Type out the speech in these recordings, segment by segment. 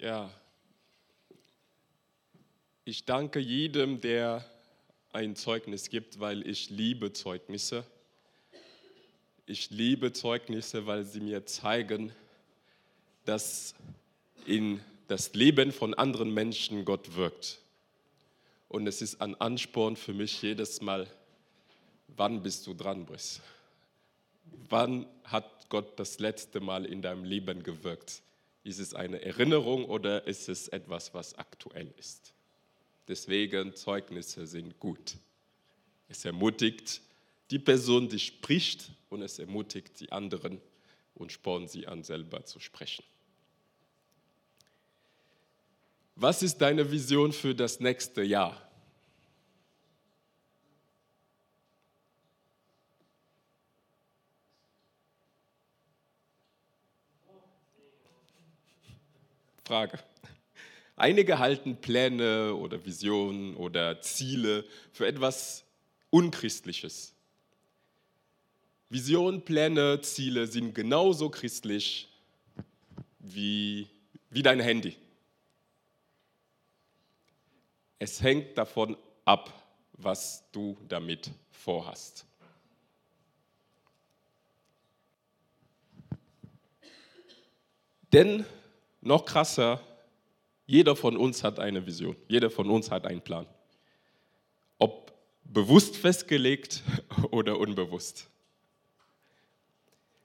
Ja, ich danke jedem, der ein Zeugnis gibt, weil ich liebe Zeugnisse. Ich liebe Zeugnisse, weil sie mir zeigen, dass in das Leben von anderen Menschen Gott wirkt. Und es ist ein Ansporn für mich jedes Mal, wann bist du dran, Briss? Wann hat Gott das letzte Mal in deinem Leben gewirkt? Ist es eine Erinnerung oder ist es etwas, was aktuell ist? Deswegen Zeugnisse sind gut. Es ermutigt die Person, die spricht, und es ermutigt die anderen und spornt sie an, selber zu sprechen. Was ist deine Vision für das nächste Jahr? Frage. Einige halten Pläne oder Visionen oder Ziele für etwas Unchristliches. Visionen, Pläne, Ziele sind genauso christlich wie, wie dein Handy. Es hängt davon ab, was du damit vorhast. Denn noch krasser, jeder von uns hat eine Vision, jeder von uns hat einen Plan. Ob bewusst festgelegt oder unbewusst.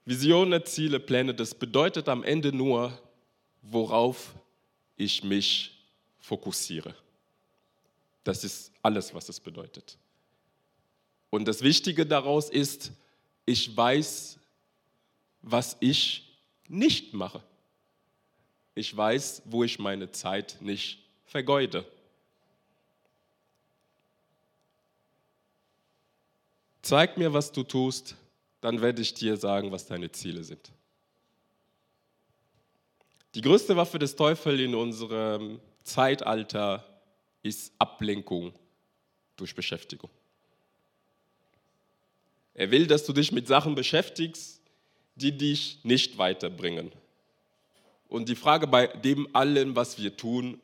Visionen, Ziele, Pläne, das bedeutet am Ende nur, worauf ich mich fokussiere. Das ist alles, was es bedeutet. Und das Wichtige daraus ist, ich weiß, was ich nicht mache ich weiß, wo ich meine Zeit nicht vergeude. Zeig mir, was du tust, dann werde ich dir sagen, was deine Ziele sind. Die größte Waffe des Teufels in unserem Zeitalter ist Ablenkung durch Beschäftigung. Er will, dass du dich mit Sachen beschäftigst, die dich nicht weiterbringen. Und die Frage bei dem allen, was wir tun,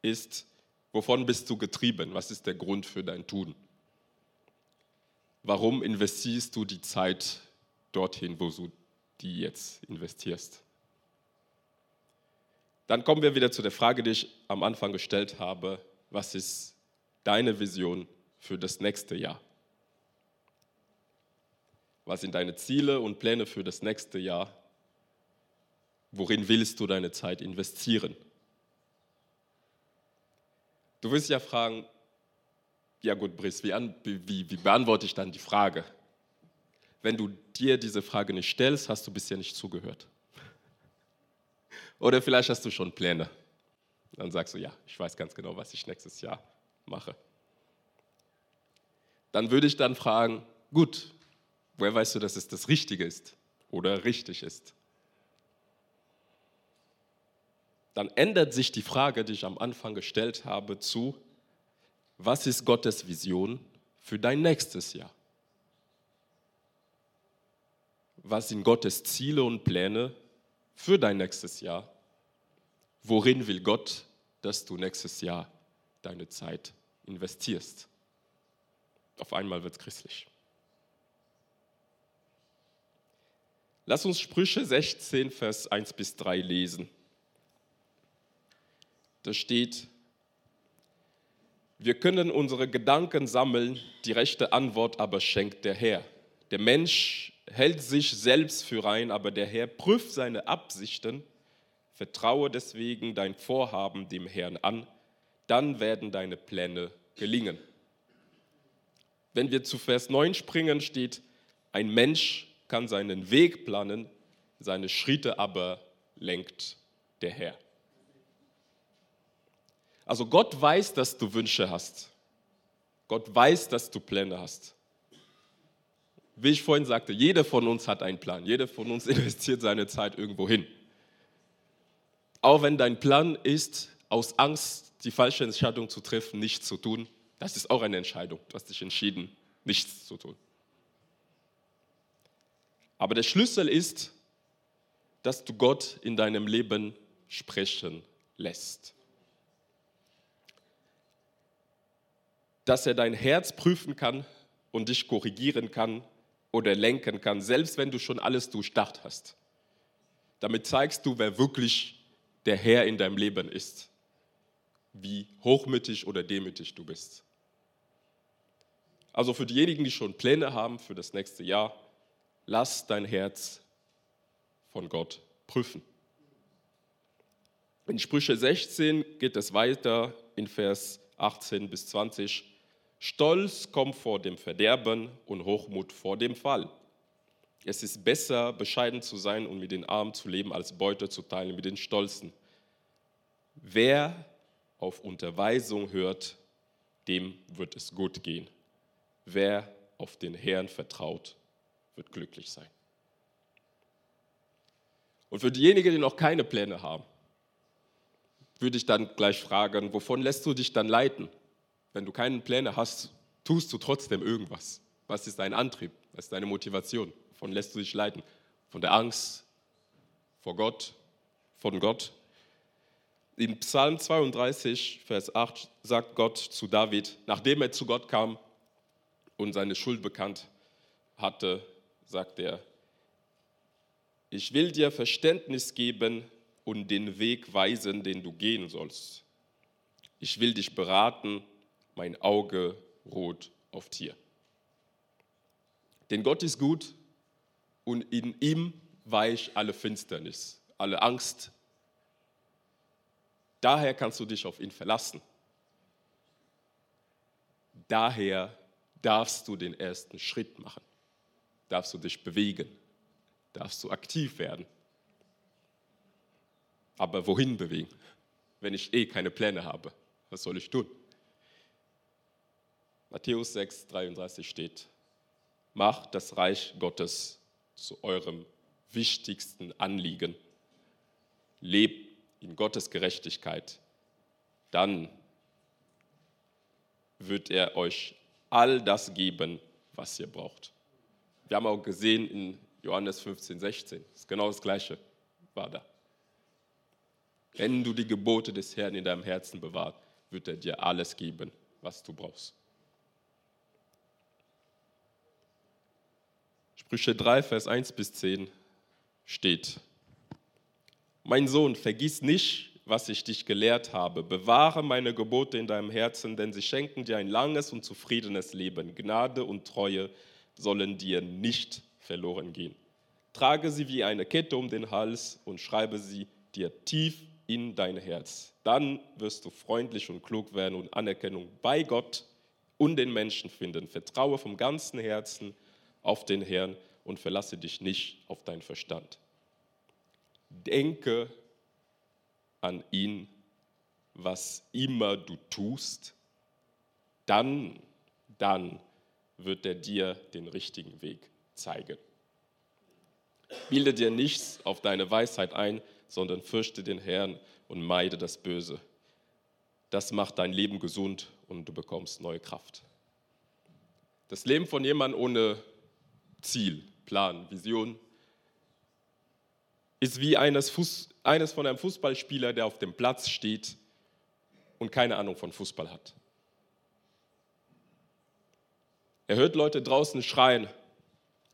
ist, wovon bist du getrieben? Was ist der Grund für dein Tun? Warum investierst du die Zeit dorthin, wo du die jetzt investierst? Dann kommen wir wieder zu der Frage, die ich am Anfang gestellt habe. Was ist deine Vision für das nächste Jahr? Was sind deine Ziele und Pläne für das nächste Jahr? Worin willst du deine Zeit investieren? Du wirst ja fragen, ja gut, Briss, wie, wie, wie beantworte ich dann die Frage? Wenn du dir diese Frage nicht stellst, hast du bisher nicht zugehört. Oder vielleicht hast du schon Pläne. Dann sagst du, ja, ich weiß ganz genau, was ich nächstes Jahr mache. Dann würde ich dann fragen, gut, woher weißt du, dass es das Richtige ist oder richtig ist? Dann ändert sich die Frage, die ich am Anfang gestellt habe, zu, was ist Gottes Vision für dein nächstes Jahr? Was sind Gottes Ziele und Pläne für dein nächstes Jahr? Worin will Gott, dass du nächstes Jahr deine Zeit investierst? Auf einmal wird es christlich. Lass uns Sprüche 16, Vers 1 bis 3 lesen. Da steht, wir können unsere Gedanken sammeln, die rechte Antwort aber schenkt der Herr. Der Mensch hält sich selbst für rein, aber der Herr prüft seine Absichten. Vertraue deswegen dein Vorhaben dem Herrn an, dann werden deine Pläne gelingen. Wenn wir zu Vers 9 springen, steht, ein Mensch kann seinen Weg planen, seine Schritte aber lenkt der Herr. Also Gott weiß, dass du Wünsche hast. Gott weiß, dass du Pläne hast. Wie ich vorhin sagte, jeder von uns hat einen Plan. Jeder von uns investiert seine Zeit irgendwo hin. Auch wenn dein Plan ist, aus Angst die falsche Entscheidung zu treffen, nichts zu tun, das ist auch eine Entscheidung. Du hast dich entschieden, nichts zu tun. Aber der Schlüssel ist, dass du Gott in deinem Leben sprechen lässt. Dass er dein Herz prüfen kann und dich korrigieren kann oder lenken kann, selbst wenn du schon alles durchdacht hast. Damit zeigst du, wer wirklich der Herr in deinem Leben ist, wie hochmütig oder demütig du bist. Also für diejenigen, die schon Pläne haben für das nächste Jahr, lass dein Herz von Gott prüfen. In Sprüche 16 geht es weiter in Vers 18 bis 20. Stolz kommt vor dem Verderben und Hochmut vor dem Fall. Es ist besser, bescheiden zu sein und mit den Armen zu leben, als Beute zu teilen mit den Stolzen. Wer auf Unterweisung hört, dem wird es gut gehen. Wer auf den Herrn vertraut, wird glücklich sein. Und für diejenigen, die noch keine Pläne haben, würde ich dann gleich fragen, wovon lässt du dich dann leiten? Wenn du keine Pläne hast, tust du trotzdem irgendwas. Was ist dein Antrieb? Was ist deine Motivation? Wovon lässt du dich leiten? Von der Angst vor Gott, von Gott? In Psalm 32, Vers 8 sagt Gott zu David, nachdem er zu Gott kam und seine Schuld bekannt hatte, sagt er, ich will dir Verständnis geben und den Weg weisen, den du gehen sollst. Ich will dich beraten, mein Auge ruht auf dir. Denn Gott ist gut und in ihm weich alle Finsternis, alle Angst. Daher kannst du dich auf ihn verlassen. Daher darfst du den ersten Schritt machen, darfst du dich bewegen, darfst du aktiv werden. Aber wohin bewegen, wenn ich eh keine Pläne habe? Was soll ich tun? Matthäus 6, 33 steht, macht das Reich Gottes zu eurem wichtigsten Anliegen. Lebt in Gottes Gerechtigkeit. Dann wird er euch all das geben, was ihr braucht. Wir haben auch gesehen in Johannes 15, 16, das ist genau das Gleiche war da. Wenn du die Gebote des Herrn in deinem Herzen bewahrt, wird er dir alles geben, was du brauchst. Sprüche 3, Vers 1 bis 10 steht, mein Sohn, vergiss nicht, was ich dich gelehrt habe. Bewahre meine Gebote in deinem Herzen, denn sie schenken dir ein langes und zufriedenes Leben. Gnade und Treue sollen dir nicht verloren gehen. Trage sie wie eine Kette um den Hals und schreibe sie dir tief in dein Herz. Dann wirst du freundlich und klug werden und Anerkennung bei Gott und den Menschen finden. Vertraue vom ganzen Herzen auf den Herrn und verlasse dich nicht auf deinen Verstand. Denke an ihn, was immer du tust, dann, dann wird er dir den richtigen Weg zeigen. Bilde dir nichts auf deine Weisheit ein, sondern fürchte den Herrn und meide das Böse. Das macht dein Leben gesund und du bekommst neue Kraft. Das Leben von jemandem ohne Ziel, Plan, Vision ist wie eines, Fuß, eines von einem Fußballspieler, der auf dem Platz steht und keine Ahnung von Fußball hat. Er hört Leute draußen schreien,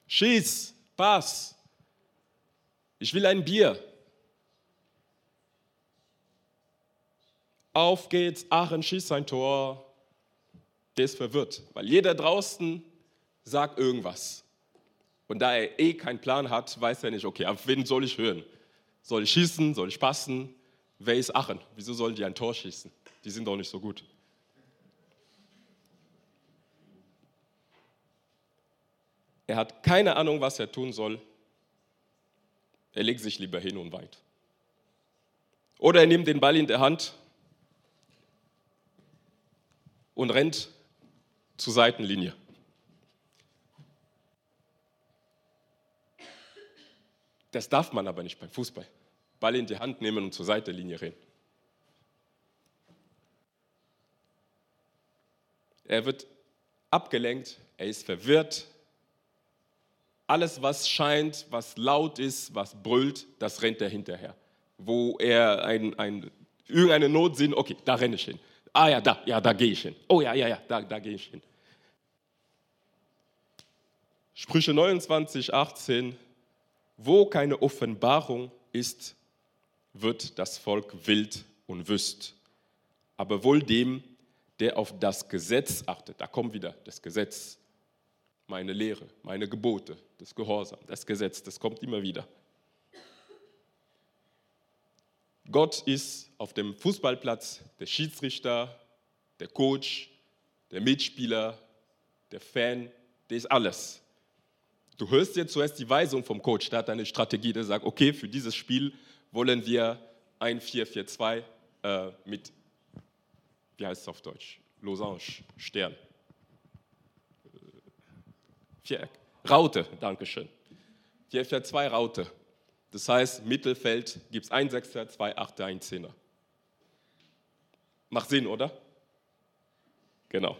schieß, pass, ich will ein Bier. Auf geht's, Aachen schießt sein Tor. Der ist verwirrt, weil jeder draußen sagt irgendwas. Und da er eh keinen Plan hat, weiß er nicht, okay, auf wen soll ich hören? Soll ich schießen? Soll ich passen? Wer ist Aachen? Wieso sollen die ein Tor schießen? Die sind doch nicht so gut. Er hat keine Ahnung, was er tun soll. Er legt sich lieber hin und weint. Oder er nimmt den Ball in der Hand und rennt zur Seitenlinie. Das darf man aber nicht beim Fußball. Ball in die Hand nehmen und zur Seitenlinie rennen. Er wird abgelenkt, er ist verwirrt. Alles, was scheint, was laut ist, was brüllt, das rennt er hinterher, wo er ein, ein, irgendeine Not sieht, okay, da renne ich hin. Ah ja, da, ja, da gehe ich hin. Oh ja, ja, ja, da, da gehe ich hin. Sprüche 29, 18, wo keine Offenbarung ist, wird das Volk wild und wüst. Aber wohl dem, der auf das Gesetz achtet, da kommt wieder das Gesetz, meine Lehre, meine Gebote, das Gehorsam, das Gesetz, das kommt immer wieder. Gott ist auf dem Fußballplatz der Schiedsrichter, der Coach, der Mitspieler, der Fan, der ist alles. Du hörst jetzt zuerst die Weisung vom Coach, der hat eine Strategie, der sagt, okay, für dieses Spiel wollen wir ein 4-4-2 äh, mit, wie heißt es auf Deutsch? Losange, Stern. Äh, Viereck. Raute, Dankeschön. 4-4-2 Raute. Das heißt, Mittelfeld gibt es ein Sechser, zwei Achter, ein Zehner. Macht Sinn, oder? Genau.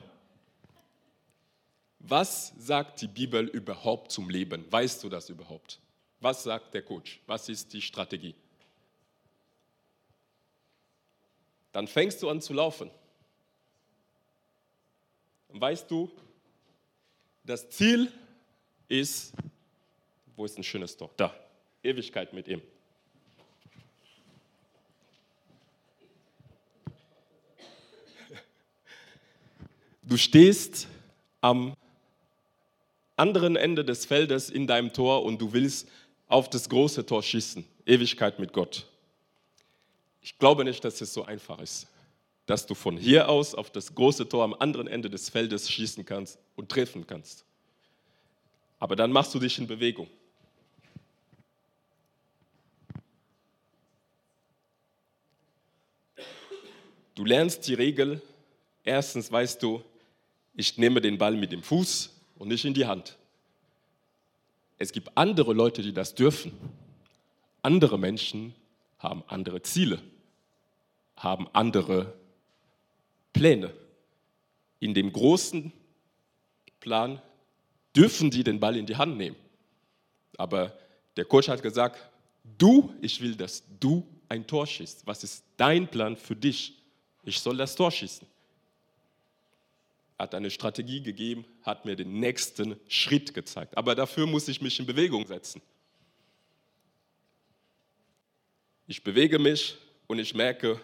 Was sagt die Bibel überhaupt zum Leben? Weißt du das überhaupt? Was sagt der Coach? Was ist die Strategie? Dann fängst du an zu laufen. Und weißt du, das Ziel ist, wo ist ein schönes Tor? Da, Ewigkeit mit ihm. Du stehst am anderen Ende des Feldes in deinem Tor und du willst auf das große Tor schießen. Ewigkeit mit Gott. Ich glaube nicht, dass es so einfach ist, dass du von hier aus auf das große Tor am anderen Ende des Feldes schießen kannst und treffen kannst. Aber dann machst du dich in Bewegung. Du lernst die Regel. Erstens weißt du, ich nehme den Ball mit dem Fuß und nicht in die Hand. Es gibt andere Leute, die das dürfen. Andere Menschen haben andere Ziele, haben andere Pläne. In dem großen Plan dürfen die den Ball in die Hand nehmen. Aber der Coach hat gesagt, du, ich will, dass du ein Tor schießt. Was ist dein Plan für dich? Ich soll das Tor schießen. Hat eine Strategie gegeben, hat mir den nächsten Schritt gezeigt. Aber dafür muss ich mich in Bewegung setzen. Ich bewege mich und ich merke,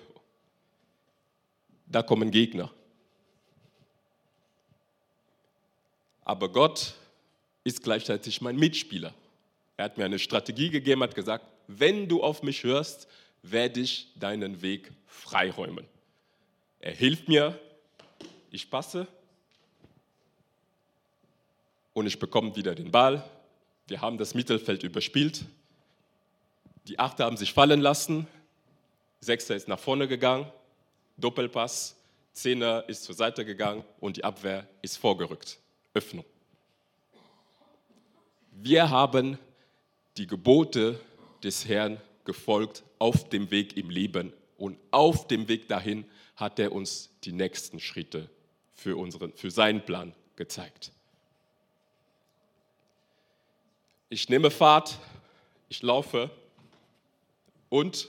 da kommen Gegner. Aber Gott ist gleichzeitig mein Mitspieler. Er hat mir eine Strategie gegeben, hat gesagt, wenn du auf mich hörst, werde ich deinen Weg freiräumen. Er hilft mir, ich passe und ich bekomme wieder den Ball. Wir haben das Mittelfeld überspielt. Die Achter haben sich fallen lassen. Sechster ist nach vorne gegangen. Doppelpass. Zehner ist zur Seite gegangen und die Abwehr ist vorgerückt. Öffnung. Wir haben die Gebote des Herrn gefolgt auf dem Weg im Leben und auf dem Weg dahin hat er uns die nächsten Schritte für, unseren, für seinen Plan gezeigt. Ich nehme Fahrt, ich laufe und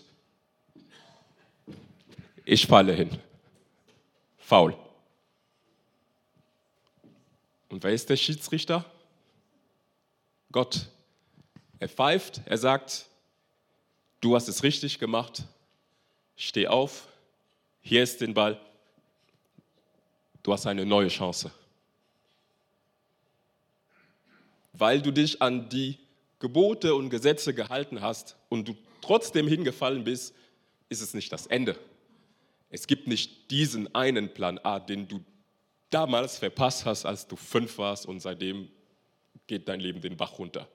ich falle hin. Faul. Und wer ist der Schiedsrichter? Gott. Er pfeift, er sagt, du hast es richtig gemacht, steh auf, hier ist den Ball, du hast eine neue Chance. Weil du dich an die Gebote und Gesetze gehalten hast und du trotzdem hingefallen bist, ist es nicht das Ende. Es gibt nicht diesen einen Plan A, den du damals verpasst hast, als du fünf warst und seitdem geht dein Leben den Bach runter.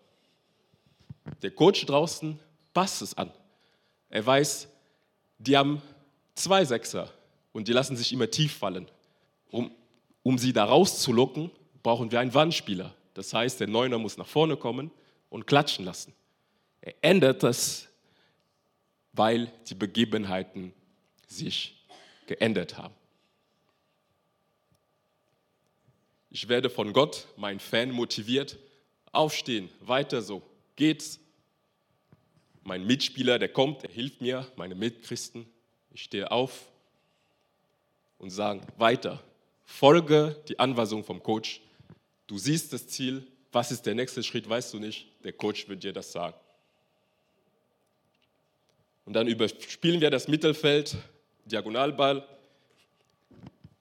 Der Coach draußen passt es an. Er weiß, die haben zwei Sechser und die lassen sich immer tief fallen. Um, um sie da rauszulocken, brauchen wir einen Wandspieler. Das heißt, der Neuner muss nach vorne kommen und klatschen lassen. Er ändert das weil die Begebenheiten sich geändert haben. Ich werde von Gott, mein Fan, motiviert, aufstehen, weiter so, geht's. Mein Mitspieler, der kommt, der hilft mir, meine Mitchristen. Ich stehe auf und sage weiter. Folge die Anweisung vom Coach. Du siehst das Ziel. Was ist der nächste Schritt, weißt du nicht. Der Coach wird dir das sagen. Und dann überspielen wir das Mittelfeld, Diagonalball.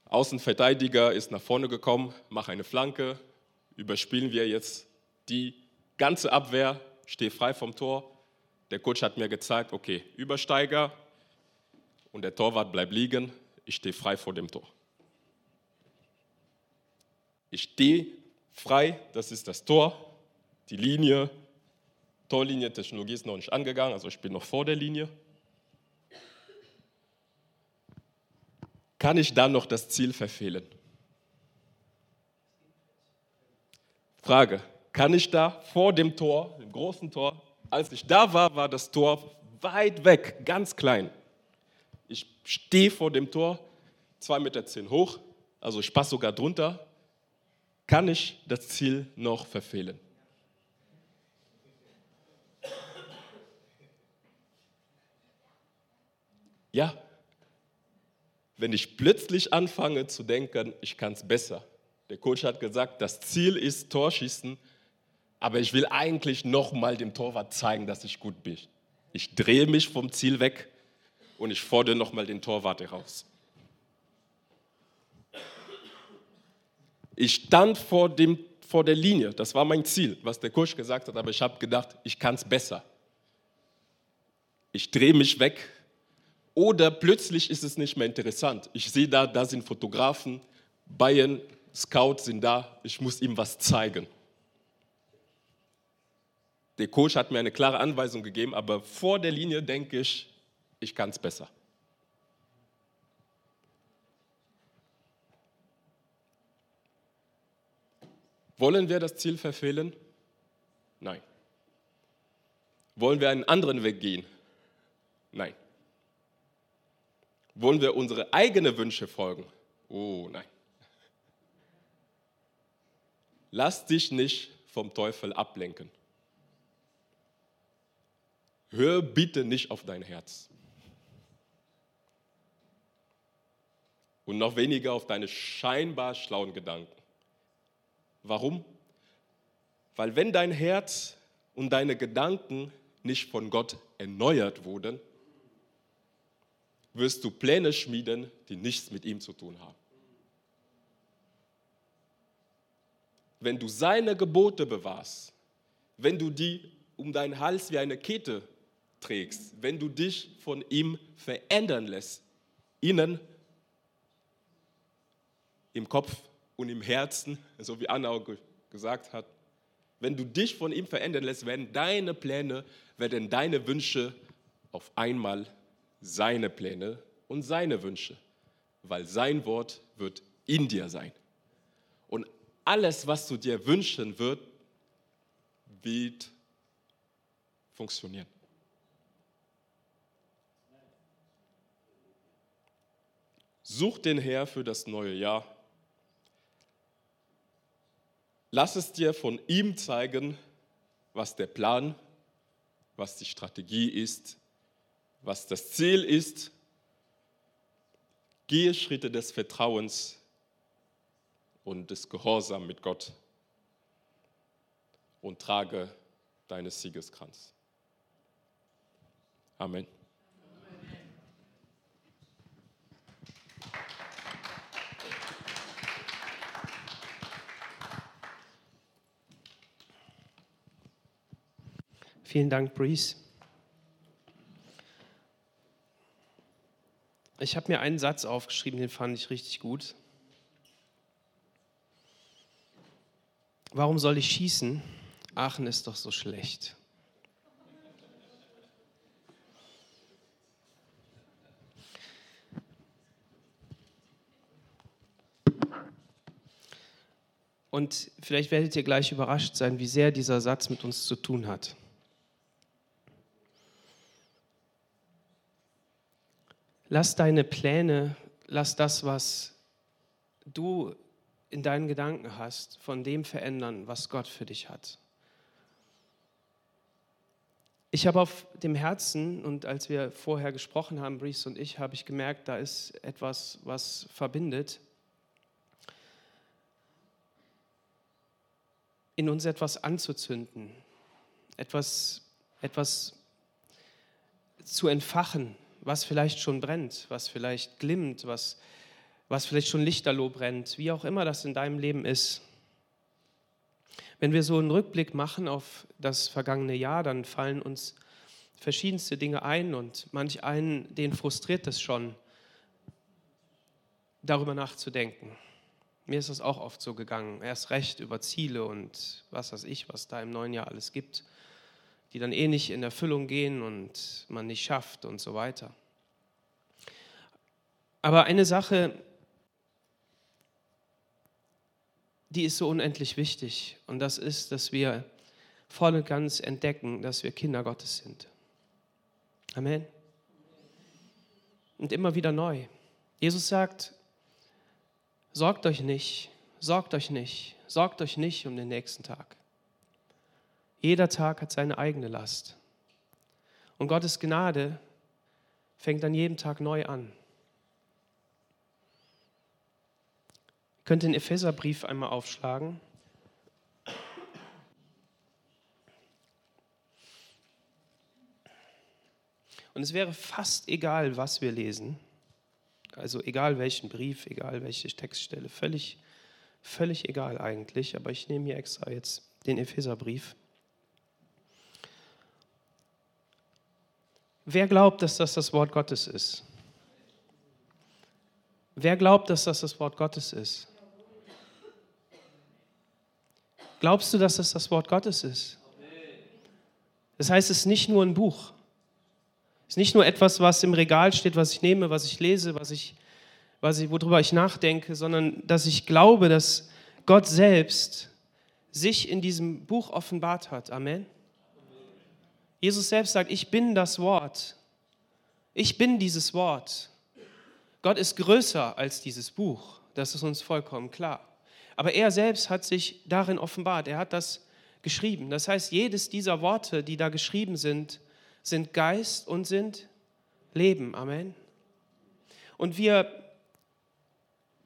Außenverteidiger ist nach vorne gekommen, macht eine Flanke. Überspielen wir jetzt die ganze Abwehr, stehe frei vom Tor. Der Coach hat mir gezeigt, okay, Übersteiger und der Torwart bleibt liegen. Ich stehe frei vor dem Tor. Ich stehe frei, das ist das Tor, die Linie, Torlinie, Technologie ist noch nicht angegangen, also ich bin noch vor der Linie. Kann ich dann noch das Ziel verfehlen? Frage, kann ich da vor dem Tor, dem großen Tor, als ich da war, war das Tor weit weg, ganz klein. Ich stehe vor dem Tor, 2,10 Meter zehn hoch, also ich passe sogar drunter. Kann ich das Ziel noch verfehlen? Ja, wenn ich plötzlich anfange zu denken, ich kann es besser. Der Coach hat gesagt, das Ziel ist Torschießen, aber ich will eigentlich nochmal dem Torwart zeigen, dass ich gut bin. Ich drehe mich vom Ziel weg und ich fordere nochmal den Torwart heraus. Ich stand vor, dem, vor der Linie, das war mein Ziel, was der Coach gesagt hat, aber ich habe gedacht, ich kann es besser. Ich drehe mich weg, oder plötzlich ist es nicht mehr interessant. Ich sehe da, da sind Fotografen, Bayern, Scouts sind da, ich muss ihm was zeigen. Der Coach hat mir eine klare Anweisung gegeben, aber vor der Linie denke ich, ich kann es besser. Wollen wir das Ziel verfehlen? Nein. Wollen wir einen anderen Weg gehen? Nein. Wollen wir unsere eigenen Wünsche folgen? Oh nein. Lass dich nicht vom Teufel ablenken. Hör bitte nicht auf dein Herz. Und noch weniger auf deine scheinbar schlauen Gedanken. Warum? Weil wenn dein Herz und deine Gedanken nicht von Gott erneuert wurden, wirst du Pläne schmieden, die nichts mit ihm zu tun haben. Wenn du seine Gebote bewahrst, wenn du die um deinen Hals wie eine Kette trägst, wenn du dich von ihm verändern lässt, innen, im Kopf und im Herzen, so wie Anna auch gesagt hat, wenn du dich von ihm verändern lässt, werden deine Pläne, werden deine Wünsche auf einmal seine Pläne und seine Wünsche, weil sein Wort wird in dir sein. Und alles, was du dir wünschen wird, wird funktionieren. Such den Herr für das neue Jahr. Lass es dir von ihm zeigen, was der Plan, was die Strategie ist, was das Ziel ist. Gehe Schritte des Vertrauens und des Gehorsams mit Gott und trage deines Siegeskranz. Amen. Vielen Dank, Breeze. Ich habe mir einen Satz aufgeschrieben, den fand ich richtig gut. Warum soll ich schießen? Aachen ist doch so schlecht. Und vielleicht werdet ihr gleich überrascht sein, wie sehr dieser Satz mit uns zu tun hat. Lass deine Pläne, lass das, was du in deinen Gedanken hast, von dem verändern, was Gott für dich hat. ich habe auf dem Herzen, und als wir vorher gesprochen haben, Brees und ich, habe ich gemerkt, da ist etwas, was verbindet. In uns etwas anzuzünden, etwas, etwas zu entfachen, was vielleicht schon brennt, was vielleicht glimmt, was, was vielleicht schon lichterloh brennt, wie auch immer das in deinem Leben ist. Wenn wir so einen Rückblick machen auf das vergangene Jahr, dann fallen uns verschiedenste Dinge ein und manch einen, den frustriert es schon, darüber nachzudenken. Mir ist das auch oft so gegangen. Erst recht über Ziele und was weiß ich, was da im neuen Jahr alles gibt, die dann eh nicht in Erfüllung gehen und man nicht schafft und so weiter. Aber eine Sache, die ist so unendlich wichtig. Und das ist, dass wir voll und ganz entdecken, dass wir Kinder Gottes sind. Amen. Und immer wieder neu. Jesus sagt, sorgt euch nicht, sorgt euch nicht, sorgt euch nicht um den nächsten Tag. Jeder Tag hat seine eigene Last. Und Gottes Gnade fängt an jedem Tag neu an. Ihr könnt den Epheserbrief einmal aufschlagen. Und es wäre fast egal, was wir lesen. Also egal welchen Brief, egal welche Textstelle, völlig, völlig egal eigentlich. Aber ich nehme hier extra jetzt den Epheserbrief. Wer glaubt, dass das das Wort Gottes ist? Wer glaubt, dass das das Wort Gottes ist? Glaubst du, dass das das Wort Gottes ist? Das heißt, es ist nicht nur ein Buch. Es ist nicht nur etwas, was im Regal steht, was ich nehme, was ich lese, was ich, was ich, worüber ich nachdenke, sondern dass ich glaube, dass Gott selbst sich in diesem Buch offenbart hat. Amen. Jesus selbst sagt, ich bin das Wort. Ich bin dieses Wort. Gott ist größer als dieses Buch. Das ist uns vollkommen klar. Aber er selbst hat sich darin offenbart. Er hat das geschrieben. Das heißt, jedes dieser Worte, die da geschrieben sind, sind Geist und sind Leben. Amen. Und wir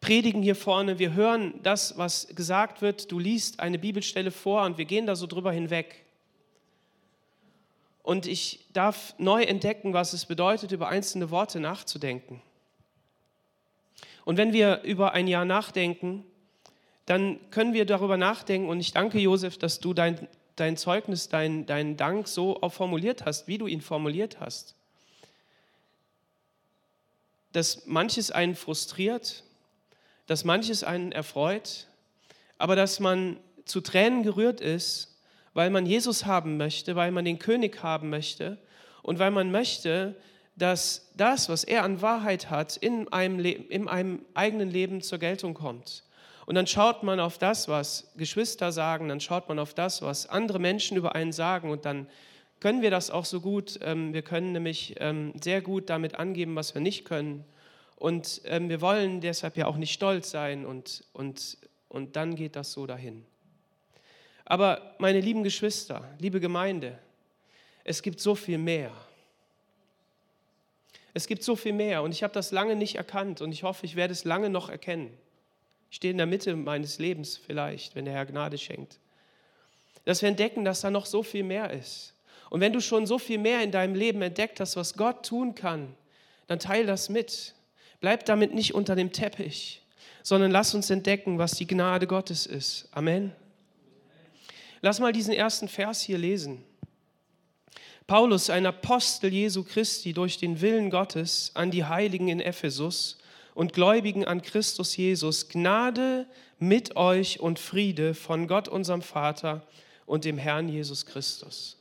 predigen hier vorne, wir hören das, was gesagt wird. Du liest eine Bibelstelle vor und wir gehen da so drüber hinweg. Und ich darf neu entdecken, was es bedeutet, über einzelne Worte nachzudenken. Und wenn wir über ein Jahr nachdenken, dann können wir darüber nachdenken. Und ich danke Josef, dass du dein, dein Zeugnis, deinen dein Dank so auch formuliert hast, wie du ihn formuliert hast. Dass manches einen frustriert, dass manches einen erfreut, aber dass man zu Tränen gerührt ist, weil man Jesus haben möchte, weil man den König haben möchte und weil man möchte, dass das, was er an Wahrheit hat, in einem, in einem eigenen Leben zur Geltung kommt. Und dann schaut man auf das, was Geschwister sagen, dann schaut man auf das, was andere Menschen über einen sagen und dann können wir das auch so gut. Ähm, wir können nämlich ähm, sehr gut damit angeben, was wir nicht können. Und ähm, wir wollen deshalb ja auch nicht stolz sein und, und, und dann geht das so dahin. Aber meine lieben Geschwister, liebe Gemeinde, es gibt so viel mehr. Es gibt so viel mehr und ich habe das lange nicht erkannt und ich hoffe, ich werde es lange noch erkennen. Ich stehe in der Mitte meines Lebens vielleicht, wenn der Herr Gnade schenkt. Dass wir entdecken, dass da noch so viel mehr ist. Und wenn du schon so viel mehr in deinem Leben entdeckt hast, was Gott tun kann, dann teile das mit. Bleib damit nicht unter dem Teppich, sondern lass uns entdecken, was die Gnade Gottes ist. Amen. Lass mal diesen ersten Vers hier lesen. Paulus, ein Apostel Jesu Christi durch den Willen Gottes an die Heiligen in Ephesus und Gläubigen an Christus Jesus, Gnade mit euch und Friede von Gott, unserem Vater und dem Herrn Jesus Christus.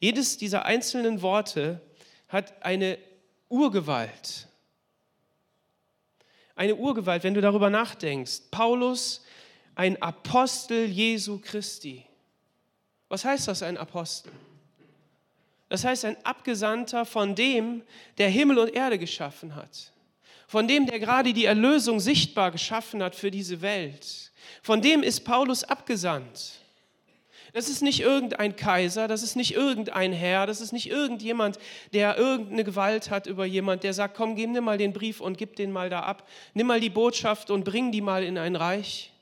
Jedes dieser einzelnen Worte hat eine Urgewalt. Eine Urgewalt, wenn du darüber nachdenkst. Paulus, ein Apostel Jesu Christi. Was heißt das, ein Apostel? Das heißt, ein Abgesandter von dem, der Himmel und Erde geschaffen hat. Von dem, der gerade die Erlösung sichtbar geschaffen hat für diese Welt. Von dem ist Paulus abgesandt. Das ist nicht irgendein Kaiser, das ist nicht irgendein Herr, das ist nicht irgendjemand, der irgendeine Gewalt hat über jemand, der sagt, komm, gib mir mal den Brief und gib den mal da ab. Nimm mal die Botschaft und bring die mal in ein Reich.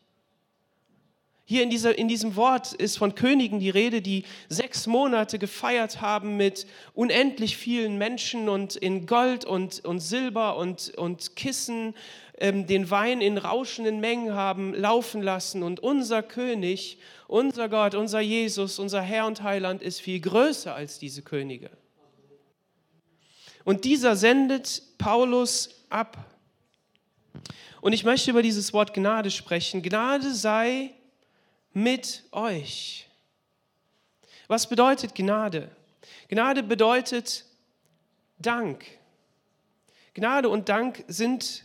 Hier in, dieser, in diesem Wort ist von Königen die Rede, die sechs Monate gefeiert haben mit unendlich vielen Menschen und in Gold und, und Silber und, und Kissen ähm, den Wein in rauschenden Mengen haben laufen lassen. Und unser König, unser Gott, unser Jesus, unser Herr und Heiland ist viel größer als diese Könige. Und dieser sendet Paulus ab. Und ich möchte über dieses Wort Gnade sprechen. Gnade sei mit euch. Was bedeutet Gnade? Gnade bedeutet Dank. Gnade und Dank sind,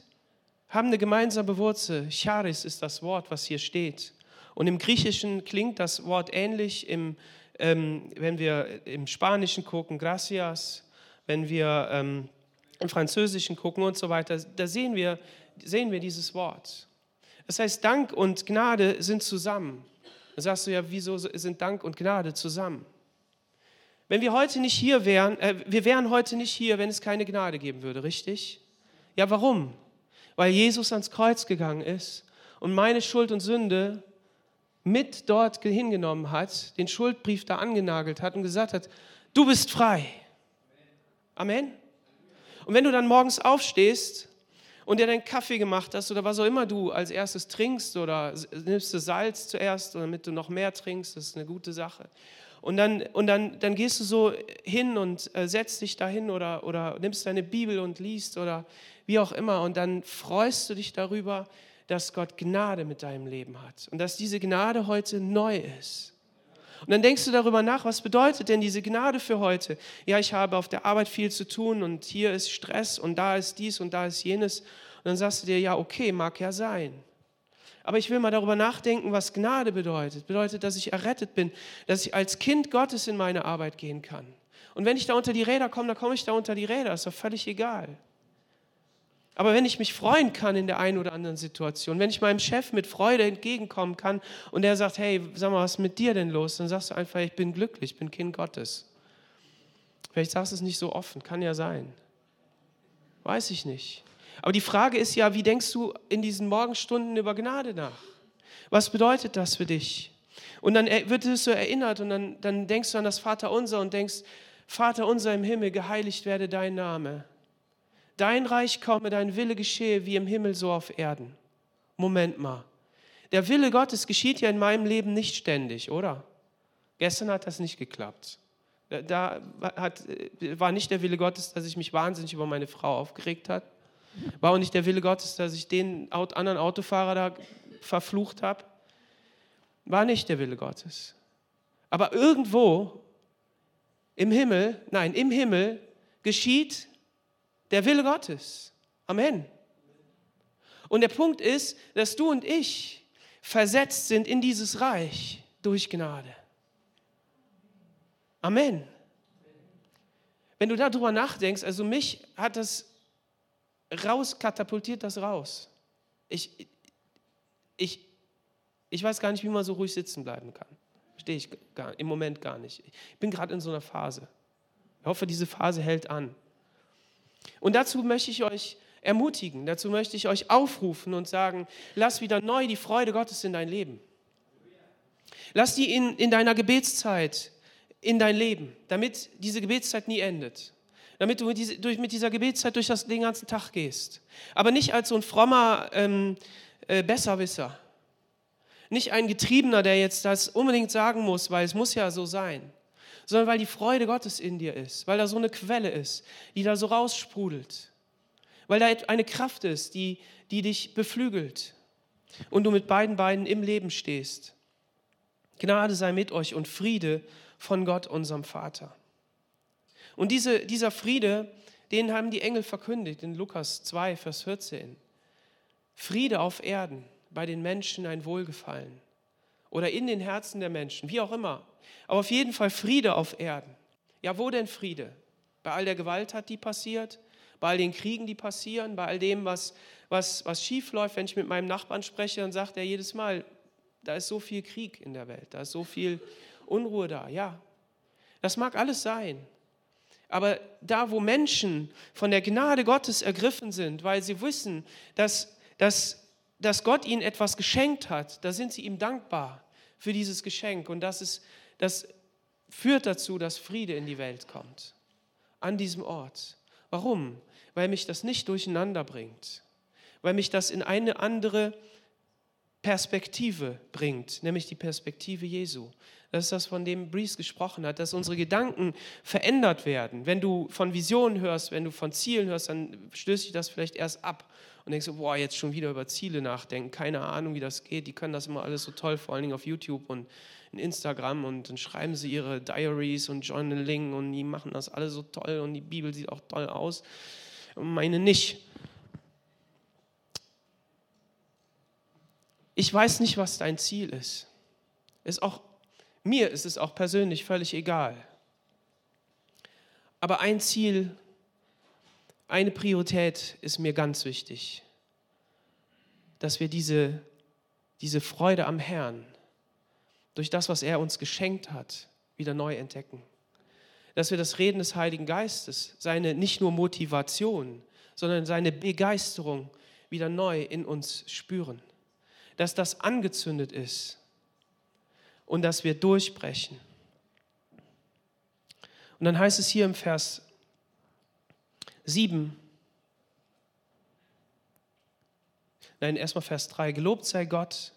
haben eine gemeinsame Wurzel. Charis ist das Wort, was hier steht. Und im Griechischen klingt das Wort ähnlich, im, ähm, wenn wir im Spanischen gucken, gracias, wenn wir ähm, im Französischen gucken und so weiter, da sehen wir, sehen wir dieses Wort. Das heißt, Dank und Gnade sind zusammen. Dann sagst du ja, wieso sind Dank und Gnade zusammen? Wenn wir heute nicht hier wären, äh, wir wären heute nicht hier, wenn es keine Gnade geben würde, richtig? Ja, warum? Weil Jesus ans Kreuz gegangen ist und meine Schuld und Sünde mit dort hingenommen hat, den Schuldbrief da angenagelt hat und gesagt hat, du bist frei. Amen. Und wenn du dann morgens aufstehst und dir deinen Kaffee gemacht hast oder was auch immer du als erstes trinkst oder nimmst du Salz zuerst, damit du noch mehr trinkst, das ist eine gute Sache. Und dann, und dann, dann gehst du so hin und äh, setzt dich dahin oder, oder nimmst deine Bibel und liest oder wie auch immer und dann freust du dich darüber, dass Gott Gnade mit deinem Leben hat und dass diese Gnade heute neu ist. Und dann denkst du darüber nach, was bedeutet denn diese Gnade für heute? Ja, ich habe auf der Arbeit viel zu tun und hier ist Stress und da ist dies und da ist jenes. Und dann sagst du dir, ja, okay, mag ja sein. Aber ich will mal darüber nachdenken, was Gnade bedeutet. Bedeutet, dass ich errettet bin, dass ich als Kind Gottes in meine Arbeit gehen kann. Und wenn ich da unter die Räder komme, dann komme ich da unter die Räder, ist doch völlig egal. Aber wenn ich mich freuen kann in der einen oder anderen Situation, wenn ich meinem Chef mit Freude entgegenkommen kann und er sagt, hey, sag mal, was ist mit dir denn los? Dann sagst du einfach, ich bin glücklich, ich bin Kind Gottes. Vielleicht sagst du es nicht so offen, kann ja sein. Weiß ich nicht. Aber die Frage ist ja, wie denkst du in diesen Morgenstunden über Gnade nach? Was bedeutet das für dich? Und dann wird es so erinnert und dann, dann denkst du an das Vaterunser und denkst, Vater unser im Himmel, geheiligt werde dein Name dein Reich komme, dein Wille geschehe wie im Himmel so auf Erden. Moment mal. Der Wille Gottes geschieht ja in meinem Leben nicht ständig, oder? Gestern hat das nicht geklappt. Da hat, war nicht der Wille Gottes, dass ich mich wahnsinnig über meine Frau aufgeregt habe. War auch nicht der Wille Gottes, dass ich den anderen Autofahrer da verflucht habe. War nicht der Wille Gottes. Aber irgendwo im Himmel, nein, im Himmel geschieht der Wille Gottes. Amen. Und der Punkt ist, dass du und ich versetzt sind in dieses Reich durch Gnade. Amen. Wenn du darüber nachdenkst, also mich hat das raus, katapultiert das raus. Ich, ich, ich weiß gar nicht, wie man so ruhig sitzen bleiben kann. Verstehe ich gar, im Moment gar nicht. Ich bin gerade in so einer Phase. Ich hoffe, diese Phase hält an. Und dazu möchte ich euch ermutigen, dazu möchte ich euch aufrufen und sagen, lass wieder neu die Freude Gottes in dein Leben. Lass die in, in deiner Gebetszeit in dein Leben, damit diese Gebetszeit nie endet. Damit du mit, diese, durch, mit dieser Gebetszeit durch das, den ganzen Tag gehst. Aber nicht als so ein frommer ähm, äh, Besserwisser. Nicht ein Getriebener, der jetzt das unbedingt sagen muss, weil es muss ja so sein sondern weil die Freude Gottes in dir ist, weil da so eine Quelle ist, die da so raussprudelt, weil da eine Kraft ist, die, die dich beflügelt und du mit beiden Beinen im Leben stehst. Gnade sei mit euch und Friede von Gott, unserem Vater. Und diese, dieser Friede, den haben die Engel verkündigt in Lukas 2, Vers 14. Friede auf Erden, bei den Menschen ein Wohlgefallen oder in den Herzen der Menschen, wie auch immer. Aber auf jeden Fall Friede auf Erden. Ja, wo denn Friede? Bei all der Gewalt hat die passiert, bei all den Kriegen, die passieren, bei all dem, was, was, was schief. Wenn ich mit meinem Nachbarn spreche, dann sagt er jedes Mal, da ist so viel Krieg in der Welt, da ist so viel Unruhe da, ja. Das mag alles sein. Aber da, wo Menschen von der Gnade Gottes ergriffen sind, weil sie wissen, dass, dass, dass Gott ihnen etwas geschenkt hat, da sind sie ihm dankbar für dieses Geschenk. Und das, ist, das führt dazu, dass Friede in die Welt kommt. An diesem Ort. Warum? Weil mich das nicht durcheinander bringt. Weil mich das in eine andere Perspektive bringt, nämlich die Perspektive Jesu. Das ist das, von dem Brees gesprochen hat, dass unsere Gedanken verändert werden. Wenn du von Visionen hörst, wenn du von Zielen hörst, dann stößt dich das vielleicht erst ab und denkst, boah, jetzt schon wieder über Ziele nachdenken, keine Ahnung, wie das geht. Die können das immer alles so toll, vor allen Dingen auf YouTube und in Instagram und dann schreiben sie ihre Diaries und Journaling und die machen das alle so toll und die Bibel sieht auch toll aus. Meine nicht. Ich weiß nicht, was dein Ziel ist. Ist auch mir ist es auch persönlich völlig egal. Aber ein Ziel, eine Priorität ist mir ganz wichtig, dass wir diese, diese Freude am Herrn durch das, was er uns geschenkt hat, wieder neu entdecken. Dass wir das Reden des Heiligen Geistes, seine nicht nur Motivation, sondern seine Begeisterung wieder neu in uns spüren. Dass das angezündet ist und dass wir durchbrechen. Und dann heißt es hier im Vers 7, nein, erstmal Vers 3, gelobt sei Gott,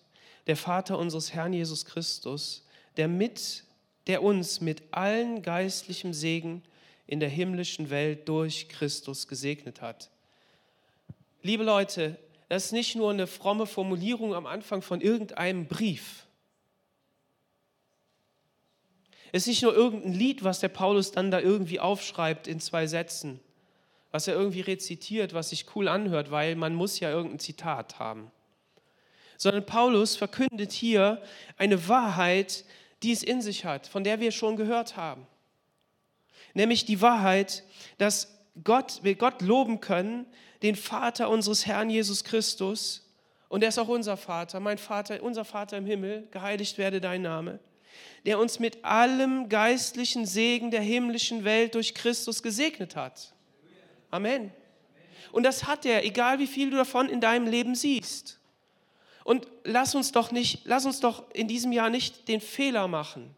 der Vater unseres Herrn Jesus Christus, der, mit, der uns mit allen geistlichen Segen in der himmlischen Welt durch Christus gesegnet hat. Liebe Leute, das ist nicht nur eine fromme Formulierung am Anfang von irgendeinem Brief. Es ist nicht nur irgendein Lied, was der Paulus dann da irgendwie aufschreibt in zwei Sätzen, was er irgendwie rezitiert, was sich cool anhört, weil man muss ja irgendein Zitat haben. Sondern Paulus verkündet hier eine Wahrheit, die es in sich hat, von der wir schon gehört haben. Nämlich die Wahrheit, dass Gott, wir Gott loben können, den Vater unseres Herrn Jesus Christus, und er ist auch unser Vater, mein Vater, unser Vater im Himmel, geheiligt werde dein Name der uns mit allem geistlichen Segen der himmlischen Welt durch Christus gesegnet hat. Amen. Und das hat er, egal wie viel du davon in deinem Leben siehst. Und lass uns doch nicht, lass uns doch in diesem Jahr nicht den Fehler machen,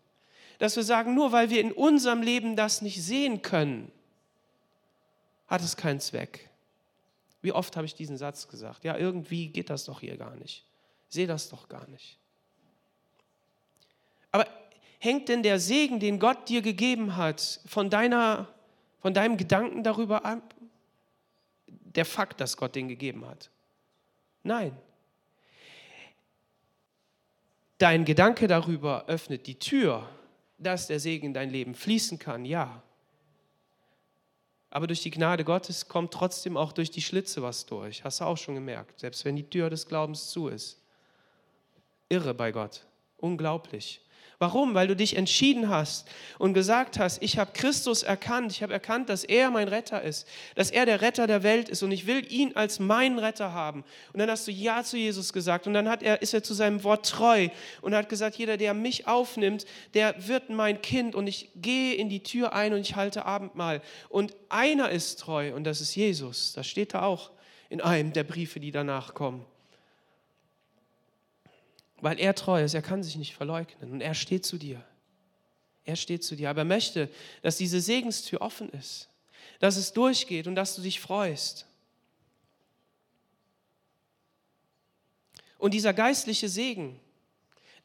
dass wir sagen, nur weil wir in unserem Leben das nicht sehen können, hat es keinen Zweck. Wie oft habe ich diesen Satz gesagt? Ja, irgendwie geht das doch hier gar nicht. Ich sehe das doch gar nicht. Aber hängt denn der Segen, den Gott dir gegeben hat, von, deiner, von deinem Gedanken darüber ab? Der Fakt, dass Gott den gegeben hat. Nein. Dein Gedanke darüber öffnet die Tür, dass der Segen in dein Leben fließen kann, ja. Aber durch die Gnade Gottes kommt trotzdem auch durch die Schlitze was durch. Hast du auch schon gemerkt, selbst wenn die Tür des Glaubens zu ist. Irre bei Gott. Unglaublich. Warum? Weil du dich entschieden hast und gesagt hast, ich habe Christus erkannt, ich habe erkannt, dass er mein Retter ist, dass er der Retter der Welt ist und ich will ihn als meinen Retter haben. Und dann hast du Ja zu Jesus gesagt und dann hat er, ist er zu seinem Wort treu und hat gesagt, jeder, der mich aufnimmt, der wird mein Kind und ich gehe in die Tür ein und ich halte Abendmahl. Und einer ist treu und das ist Jesus. Das steht da auch in einem der Briefe, die danach kommen weil er treu ist, er kann sich nicht verleugnen und er steht zu dir. Er steht zu dir, aber er möchte, dass diese Segenstür offen ist, dass es durchgeht und dass du dich freust. Und dieser geistliche Segen,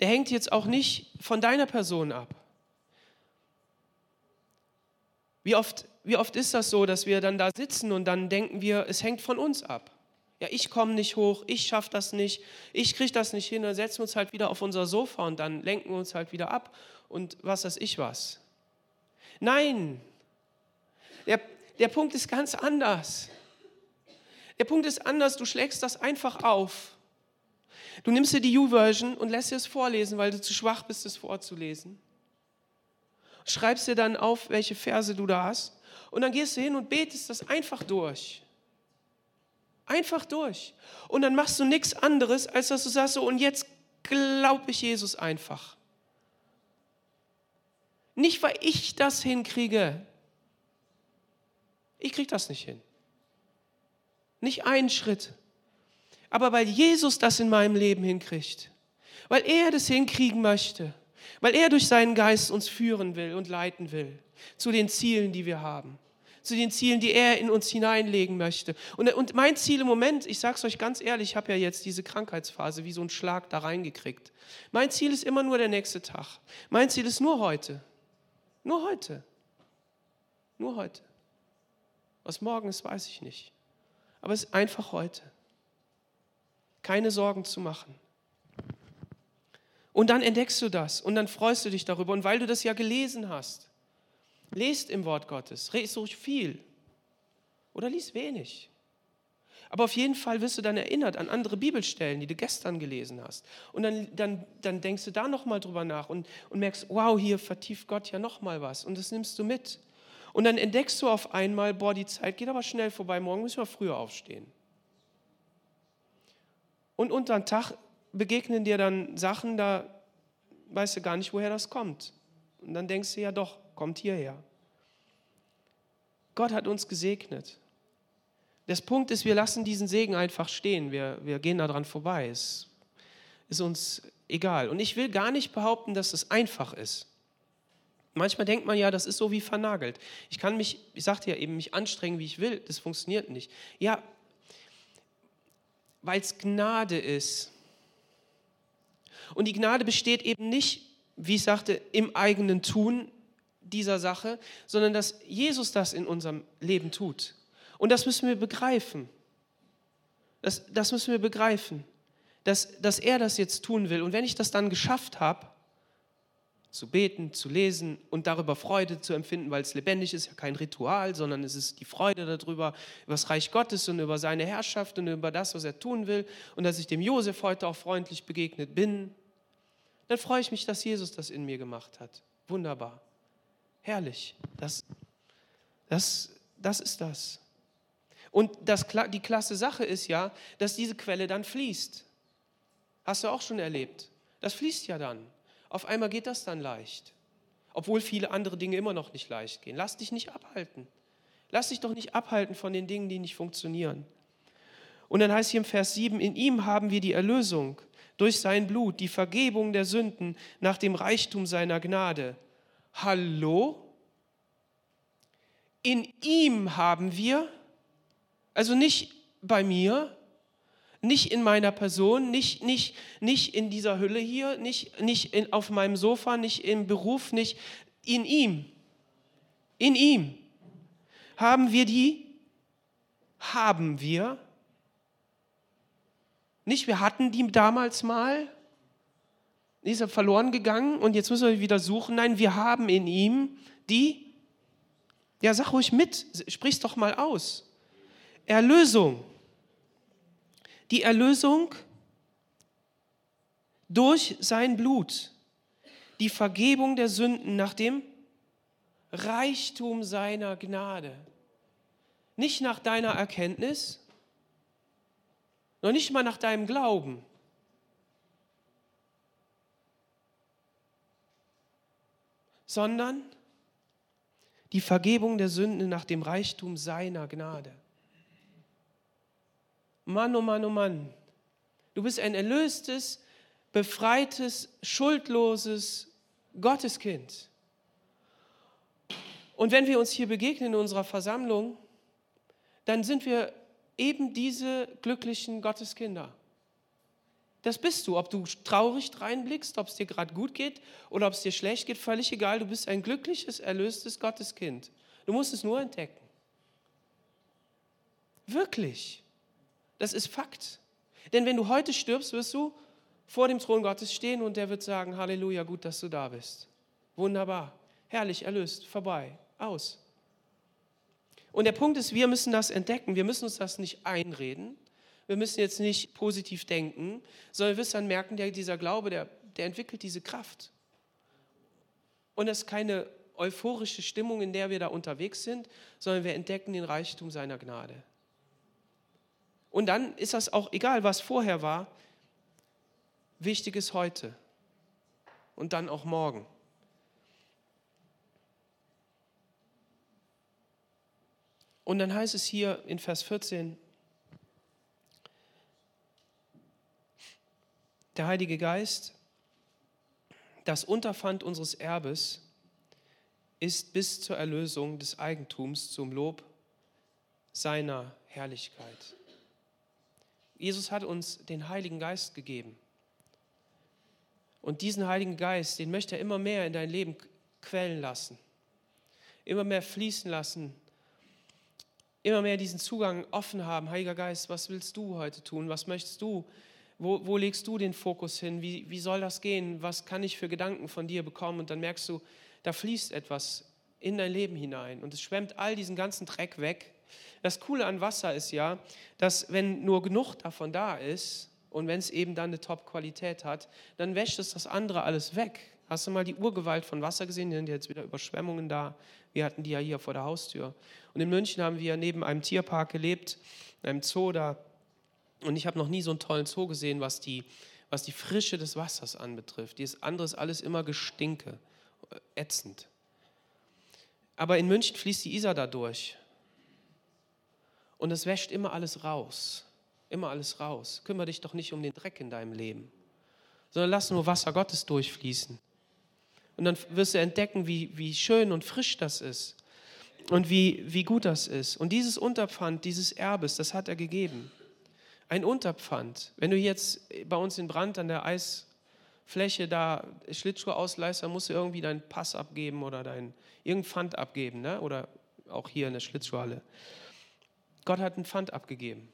der hängt jetzt auch nicht von deiner Person ab. Wie oft, wie oft ist das so, dass wir dann da sitzen und dann denken wir, es hängt von uns ab? Ja, ich komme nicht hoch, ich schaffe das nicht, ich kriege das nicht hin, dann setzen wir uns halt wieder auf unser Sofa und dann lenken wir uns halt wieder ab und was weiß ich was. Nein, der, der Punkt ist ganz anders. Der Punkt ist anders, du schlägst das einfach auf. Du nimmst dir die U-Version und lässt dir es vorlesen, weil du zu schwach bist, es vorzulesen. Schreibst dir dann auf, welche Verse du da hast und dann gehst du hin und betest das einfach durch. Einfach durch. Und dann machst du nichts anderes, als dass du sagst, so, und jetzt glaube ich Jesus einfach. Nicht, weil ich das hinkriege. Ich kriege das nicht hin. Nicht einen Schritt. Aber weil Jesus das in meinem Leben hinkriegt. Weil er das hinkriegen möchte. Weil er durch seinen Geist uns führen will und leiten will. Zu den Zielen, die wir haben zu den Zielen, die er in uns hineinlegen möchte. Und, und mein Ziel im Moment, ich sage es euch ganz ehrlich, ich habe ja jetzt diese Krankheitsphase wie so einen Schlag da reingekriegt. Mein Ziel ist immer nur der nächste Tag. Mein Ziel ist nur heute. Nur heute. Nur heute. Was morgen ist, weiß ich nicht. Aber es ist einfach heute. Keine Sorgen zu machen. Und dann entdeckst du das und dann freust du dich darüber. Und weil du das ja gelesen hast, Lest im Wort Gottes, lest ruhig viel oder lies wenig. Aber auf jeden Fall wirst du dann erinnert an andere Bibelstellen, die du gestern gelesen hast. Und dann, dann, dann denkst du da nochmal drüber nach und, und merkst, wow, hier vertieft Gott ja nochmal was. Und das nimmst du mit. Und dann entdeckst du auf einmal, boah, die Zeit geht aber schnell vorbei, morgen müssen wir früher aufstehen. Und unter den Tag begegnen dir dann Sachen, da weißt du gar nicht, woher das kommt. Und dann denkst du ja doch, kommt hierher. Gott hat uns gesegnet. Das Punkt ist, wir lassen diesen Segen einfach stehen. Wir, wir gehen daran vorbei. Es ist uns egal. Und ich will gar nicht behaupten, dass es einfach ist. Manchmal denkt man ja, das ist so wie vernagelt. Ich kann mich, ich sagte ja eben, mich anstrengen, wie ich will. Das funktioniert nicht. Ja, weil es Gnade ist. Und die Gnade besteht eben nicht, wie ich sagte, im eigenen Tun, dieser Sache, sondern dass Jesus das in unserem Leben tut. Und das müssen wir begreifen. Das, das müssen wir begreifen, dass, dass er das jetzt tun will. Und wenn ich das dann geschafft habe, zu beten, zu lesen und darüber Freude zu empfinden, weil es lebendig ist, ja kein Ritual, sondern es ist die Freude darüber, über das Reich Gottes und über seine Herrschaft und über das, was er tun will und dass ich dem Josef heute auch freundlich begegnet bin, dann freue ich mich, dass Jesus das in mir gemacht hat. Wunderbar. Herrlich. Das, das, das ist das. Und das, die klasse Sache ist ja, dass diese Quelle dann fließt. Hast du auch schon erlebt. Das fließt ja dann. Auf einmal geht das dann leicht. Obwohl viele andere Dinge immer noch nicht leicht gehen. Lass dich nicht abhalten. Lass dich doch nicht abhalten von den Dingen, die nicht funktionieren. Und dann heißt hier im Vers 7, in ihm haben wir die Erlösung durch sein Blut, die Vergebung der Sünden nach dem Reichtum seiner Gnade Hallo? In ihm haben wir, also nicht bei mir, nicht in meiner Person, nicht, nicht, nicht in dieser Hülle hier, nicht, nicht in, auf meinem Sofa, nicht im Beruf, nicht in ihm. In ihm haben wir die, haben wir, nicht wir hatten die damals mal, ist er verloren gegangen und jetzt müssen wir wieder suchen. Nein, wir haben in ihm die, ja, sag ruhig mit, sprich's doch mal aus. Erlösung. Die Erlösung durch sein Blut. Die Vergebung der Sünden nach dem Reichtum seiner Gnade. Nicht nach deiner Erkenntnis, noch nicht mal nach deinem Glauben, sondern die Vergebung der Sünden nach dem Reichtum seiner Gnade. Mann, oh Mann, oh Mann, du bist ein erlöstes, befreites, schuldloses Gotteskind. Und wenn wir uns hier begegnen in unserer Versammlung, dann sind wir eben diese glücklichen Gotteskinder. Das bist du. Ob du traurig reinblickst, ob es dir gerade gut geht oder ob es dir schlecht geht, völlig egal. Du bist ein glückliches, erlöstes Gotteskind. Du musst es nur entdecken. Wirklich. Das ist Fakt. Denn wenn du heute stirbst, wirst du vor dem Thron Gottes stehen und der wird sagen, Halleluja, gut, dass du da bist. Wunderbar, herrlich, erlöst, vorbei, aus. Und der Punkt ist, wir müssen das entdecken. Wir müssen uns das nicht einreden, wir müssen jetzt nicht positiv denken, sondern wir müssen dann merken, der, dieser Glaube, der, der entwickelt diese Kraft. Und das ist keine euphorische Stimmung, in der wir da unterwegs sind, sondern wir entdecken den Reichtum seiner Gnade. Und dann ist das auch egal, was vorher war, wichtig ist heute und dann auch morgen. Und dann heißt es hier in Vers 14, der Heilige Geist, das Unterpfand unseres Erbes, ist bis zur Erlösung des Eigentums zum Lob seiner Herrlichkeit. Jesus hat uns den Heiligen Geist gegeben. Und diesen Heiligen Geist, den möchte er immer mehr in dein Leben quellen lassen, immer mehr fließen lassen, immer mehr diesen Zugang offen haben. Heiliger Geist, was willst du heute tun? Was möchtest du? Wo, wo legst du den Fokus hin? Wie, wie soll das gehen? Was kann ich für Gedanken von dir bekommen? Und dann merkst du, da fließt etwas in dein Leben hinein und es schwemmt all diesen ganzen Dreck weg. Das Coole an Wasser ist ja, dass wenn nur genug davon da ist und wenn es eben dann eine Top-Qualität hat, dann wäscht es das andere alles weg. Hast du mal die Urgewalt von Wasser gesehen? Hier sind jetzt wieder Überschwemmungen da. Wir hatten die ja hier vor der Haustür. Und in München haben wir neben einem Tierpark gelebt, in einem Zoo da. Und ich habe noch nie so einen tollen Zoo gesehen, was die, was die Frische des Wassers anbetrifft. Das andere ist alles immer Gestinke, ätzend. Aber in München fließt die Isar da durch. Und es wäscht immer alles raus. Immer alles raus. Kümmere dich doch nicht um den Dreck in deinem Leben, sondern lass nur Wasser Gottes durchfließen. Und dann wirst du entdecken, wie, wie schön und frisch das ist und wie, wie gut das ist. Und dieses Unterpfand dieses Erbes, das hat er gegeben. Ein Unterpfand. Wenn du jetzt bei uns in Brand an der Eisfläche da Schlittschuhe ausleihst, dann musst du irgendwie deinen Pass abgeben oder dein Pfand abgeben, ne? oder auch hier in der Schlittschuhhalle. Gott hat ein Pfand abgegeben.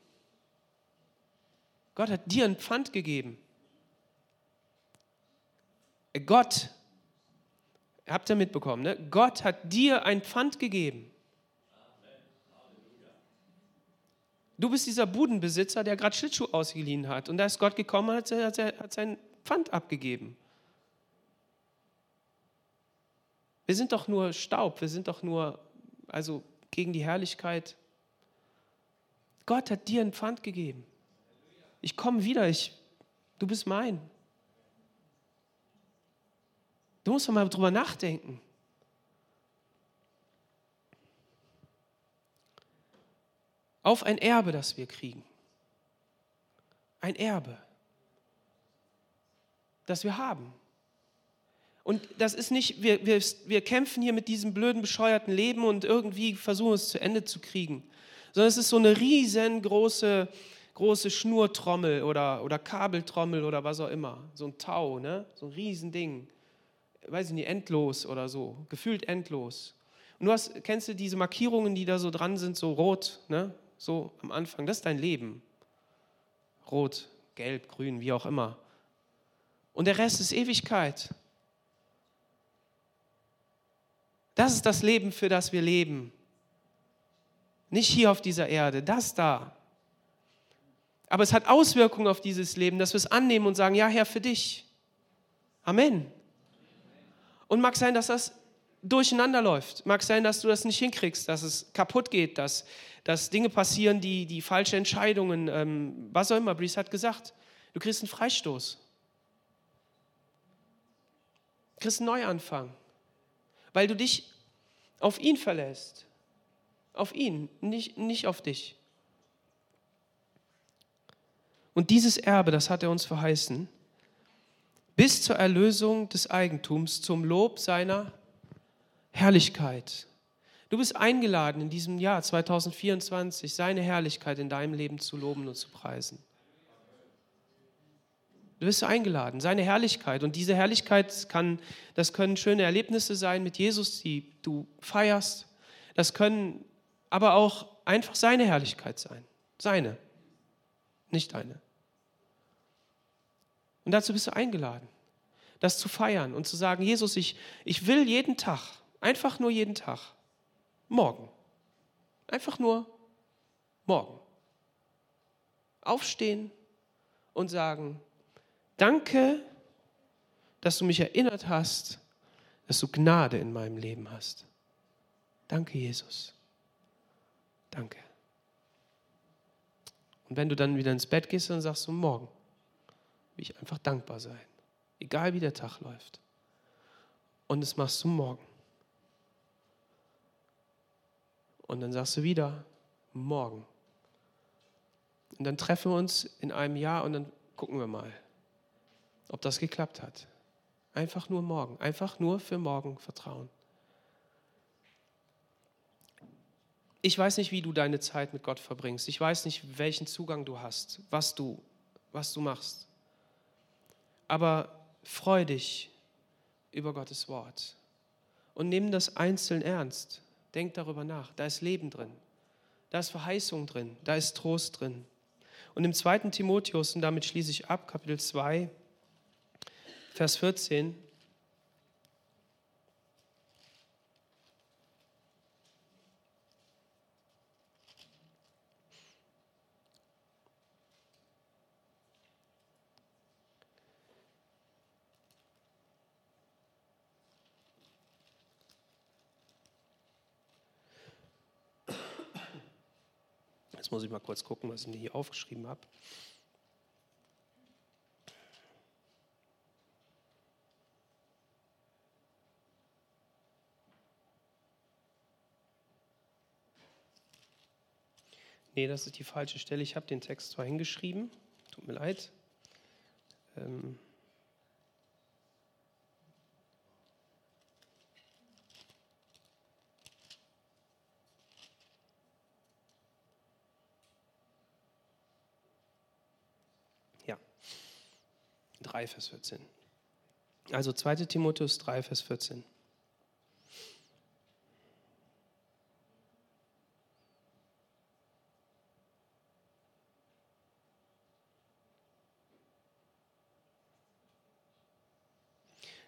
Gott hat dir ein Pfand gegeben. Gott, habt ihr mitbekommen, ne? Gott hat dir ein Pfand gegeben. Du bist dieser Budenbesitzer, der gerade Schlittschuh ausgeliehen hat. Und da ist Gott gekommen und hat, hat sein Pfand abgegeben. Wir sind doch nur Staub, wir sind doch nur, also gegen die Herrlichkeit. Gott hat dir ein Pfand gegeben. Ich komme wieder, ich, du bist mein. Du musst doch mal drüber nachdenken. Auf ein Erbe, das wir kriegen. Ein Erbe, das wir haben. Und das ist nicht, wir, wir, wir kämpfen hier mit diesem blöden, bescheuerten Leben und irgendwie versuchen es zu Ende zu kriegen. Sondern es ist so eine riesengroße große Schnurtrommel oder, oder Kabeltrommel oder was auch immer. So ein Tau, ne? so ein Riesending. Weiß ich nicht, endlos oder so. Gefühlt endlos. Und du hast, kennst du diese Markierungen, die da so dran sind, so rot, ne? So am Anfang? Das ist dein Leben. Rot, gelb, grün, wie auch immer. Und der Rest ist Ewigkeit. Das ist das Leben, für das wir leben. Nicht hier auf dieser Erde, das da. Aber es hat Auswirkungen auf dieses Leben, dass wir es annehmen und sagen, ja Herr, für dich. Amen. Und mag sein, dass das durcheinander läuft. Mag sein, dass du das nicht hinkriegst, dass es kaputt geht, dass, dass Dinge passieren, die, die falsche Entscheidungen, ähm, was auch immer. Brice hat gesagt, du kriegst einen Freistoß. Du kriegst einen Neuanfang, weil du dich auf ihn verlässt. Auf ihn, nicht, nicht auf dich. Und dieses Erbe, das hat er uns verheißen, bis zur Erlösung des Eigentums, zum Lob seiner Herrlichkeit. Du bist eingeladen, in diesem Jahr 2024 seine Herrlichkeit in deinem Leben zu loben und zu preisen. Du bist eingeladen, seine Herrlichkeit. Und diese Herrlichkeit kann, das können schöne Erlebnisse sein mit Jesus, die du feierst. Das können aber auch einfach seine Herrlichkeit sein. Seine, nicht deine. Und dazu bist du eingeladen, das zu feiern und zu sagen, Jesus, ich, ich will jeden Tag, einfach nur jeden Tag, morgen, einfach nur morgen, aufstehen und sagen, danke, dass du mich erinnert hast, dass du Gnade in meinem Leben hast. Danke, Jesus. Danke. Und wenn du dann wieder ins Bett gehst, dann sagst du morgen will ich einfach dankbar sein. Egal wie der Tag läuft. Und das machst du morgen. Und dann sagst du wieder, morgen. Und dann treffen wir uns in einem Jahr und dann gucken wir mal, ob das geklappt hat. Einfach nur morgen, einfach nur für morgen vertrauen. Ich weiß nicht, wie du deine Zeit mit Gott verbringst. Ich weiß nicht, welchen Zugang du hast, was du, was du machst. Aber freu dich über Gottes Wort und nimm das einzeln ernst. Denk darüber nach. Da ist Leben drin. Da ist Verheißung drin. Da ist Trost drin. Und im zweiten Timotheus, und damit schließe ich ab, Kapitel 2, Vers 14, Jetzt muss ich mal kurz gucken, was ich hier aufgeschrieben habe. Nee, das ist die falsche Stelle. Ich habe den Text zwar hingeschrieben, tut mir leid. Ähm Ja, 3, Vers 14. Also 2 Timotheus 3, Vers 14.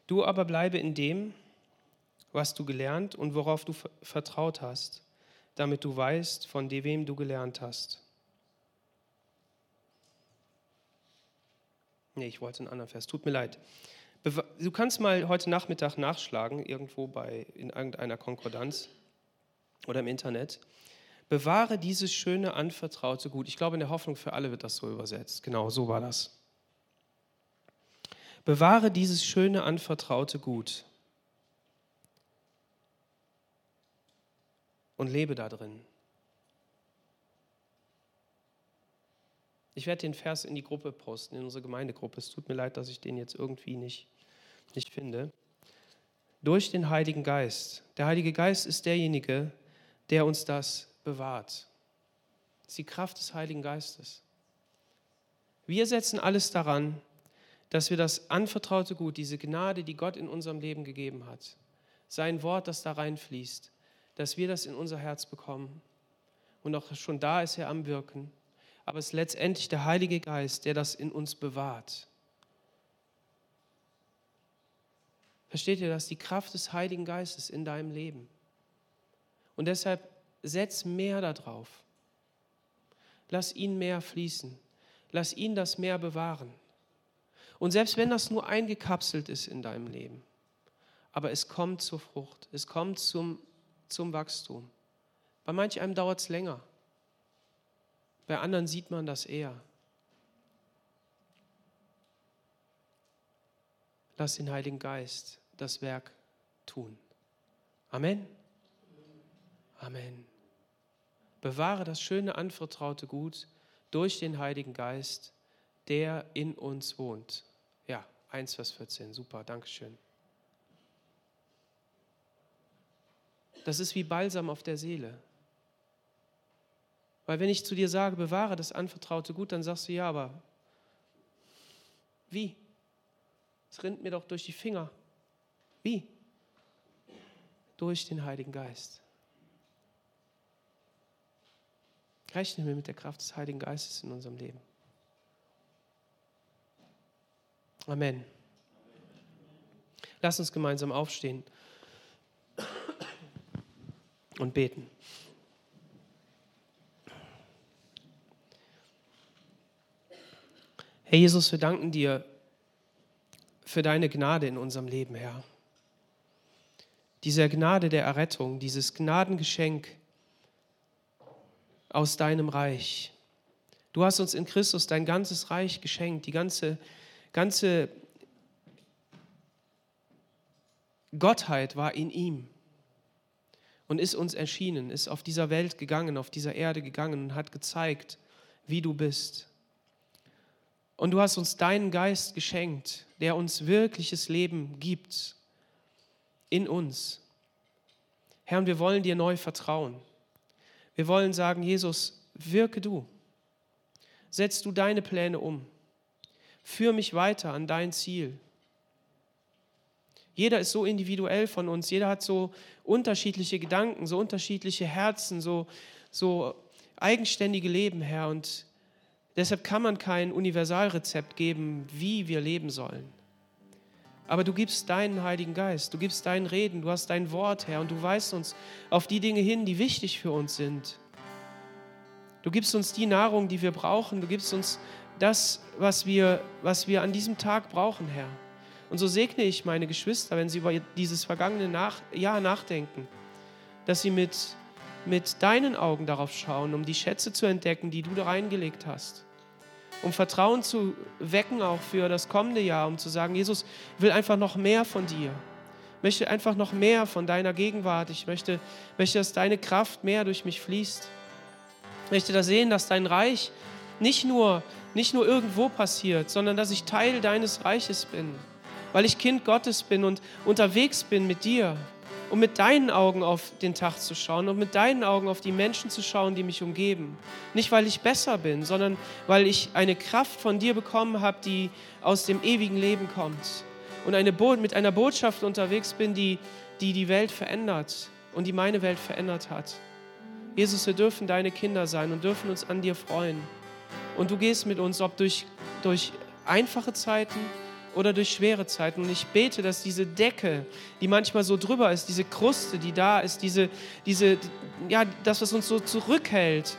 Du aber bleibe in dem, was du gelernt und worauf du vertraut hast, damit du weißt, von wem du gelernt hast. Nee, ich wollte einen anderen Vers. Tut mir leid. Du kannst mal heute Nachmittag nachschlagen, irgendwo bei, in irgendeiner Konkordanz oder im Internet. Bewahre dieses schöne, anvertraute Gut. Ich glaube, in der Hoffnung für alle wird das so übersetzt. Genau, so war das. Bewahre dieses schöne, anvertraute Gut und lebe da drin. Ich werde den Vers in die Gruppe posten, in unsere Gemeindegruppe. Es tut mir leid, dass ich den jetzt irgendwie nicht, nicht finde. Durch den Heiligen Geist. Der Heilige Geist ist derjenige, der uns das bewahrt. Das ist die Kraft des Heiligen Geistes. Wir setzen alles daran, dass wir das anvertraute Gut, diese Gnade, die Gott in unserem Leben gegeben hat, sein Wort, das da reinfließt, dass wir das in unser Herz bekommen. Und auch schon da ist er am Wirken. Aber es ist letztendlich der Heilige Geist, der das in uns bewahrt. Versteht ihr das? Die Kraft des Heiligen Geistes in deinem Leben. Und deshalb setz mehr darauf. Lass ihn mehr fließen. Lass ihn das mehr bewahren. Und selbst wenn das nur eingekapselt ist in deinem Leben, aber es kommt zur Frucht, es kommt zum, zum Wachstum. Bei manch einem dauert es länger, bei anderen sieht man das eher. Lass den Heiligen Geist das Werk tun. Amen. Amen. Bewahre das schöne anvertraute Gut durch den Heiligen Geist, der in uns wohnt. 1, Vers 14. Super, Dankeschön. Das ist wie Balsam auf der Seele. Weil wenn ich zu dir sage, bewahre das anvertraute Gut, dann sagst du ja, aber wie? Es rinnt mir doch durch die Finger. Wie? Durch den Heiligen Geist. Rechnen wir mit der Kraft des Heiligen Geistes in unserem Leben. Amen. Lass uns gemeinsam aufstehen und beten. Herr Jesus, wir danken dir für deine Gnade in unserem Leben, Herr. Diese Gnade der Errettung, dieses Gnadengeschenk aus deinem Reich. Du hast uns in Christus dein ganzes Reich geschenkt, die ganze ganze Gottheit war in ihm. und ist uns erschienen, ist auf dieser Welt gegangen, auf dieser Erde gegangen und hat gezeigt, wie du bist. Und du hast uns deinen Geist geschenkt, der uns wirkliches Leben gibt in uns. Herr, und wir wollen dir neu vertrauen. Wir wollen sagen, Jesus, wirke du. Setz du deine Pläne um. Führ mich weiter an dein Ziel. Jeder ist so individuell von uns, jeder hat so unterschiedliche Gedanken, so unterschiedliche Herzen, so, so eigenständige Leben, Herr. Und deshalb kann man kein Universalrezept geben, wie wir leben sollen. Aber du gibst deinen Heiligen Geist, du gibst dein Reden, du hast dein Wort, Herr, und du weist uns auf die Dinge hin, die wichtig für uns sind. Du gibst uns die Nahrung, die wir brauchen, du gibst uns das, was wir, was wir an diesem Tag brauchen, Herr. Und so segne ich meine Geschwister, wenn sie über dieses vergangene nach Jahr nachdenken, dass sie mit, mit deinen Augen darauf schauen, um die Schätze zu entdecken, die du da reingelegt hast. Um Vertrauen zu wecken auch für das kommende Jahr, um zu sagen, Jesus, will einfach noch mehr von dir. Möchte einfach noch mehr von deiner Gegenwart. Ich möchte, möchte, dass deine Kraft mehr durch mich fließt. Ich möchte da sehen, dass dein Reich nicht nur, nicht nur irgendwo passiert, sondern dass ich Teil deines Reiches bin weil ich Kind Gottes bin und unterwegs bin mit dir, um mit deinen Augen auf den Tag zu schauen und mit deinen Augen auf die Menschen zu schauen, die mich umgeben. Nicht, weil ich besser bin, sondern weil ich eine Kraft von dir bekommen habe, die aus dem ewigen Leben kommt. Und eine mit einer Botschaft unterwegs bin, die, die die Welt verändert und die meine Welt verändert hat. Jesus, wir dürfen deine Kinder sein und dürfen uns an dir freuen. Und du gehst mit uns, ob durch, durch einfache Zeiten, oder durch schwere Zeiten. Und ich bete, dass diese Decke, die manchmal so drüber ist, diese Kruste, die da ist, diese, diese, ja, das, was uns so zurückhält,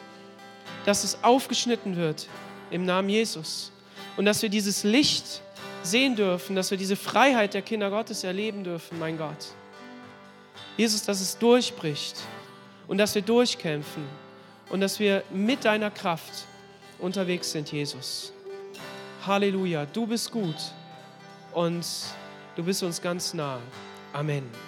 dass es aufgeschnitten wird im Namen Jesus. Und dass wir dieses Licht sehen dürfen, dass wir diese Freiheit der Kinder Gottes erleben dürfen, mein Gott. Jesus, dass es durchbricht und dass wir durchkämpfen und dass wir mit deiner Kraft unterwegs sind, Jesus. Halleluja, du bist gut und du bist uns ganz nah. Amen.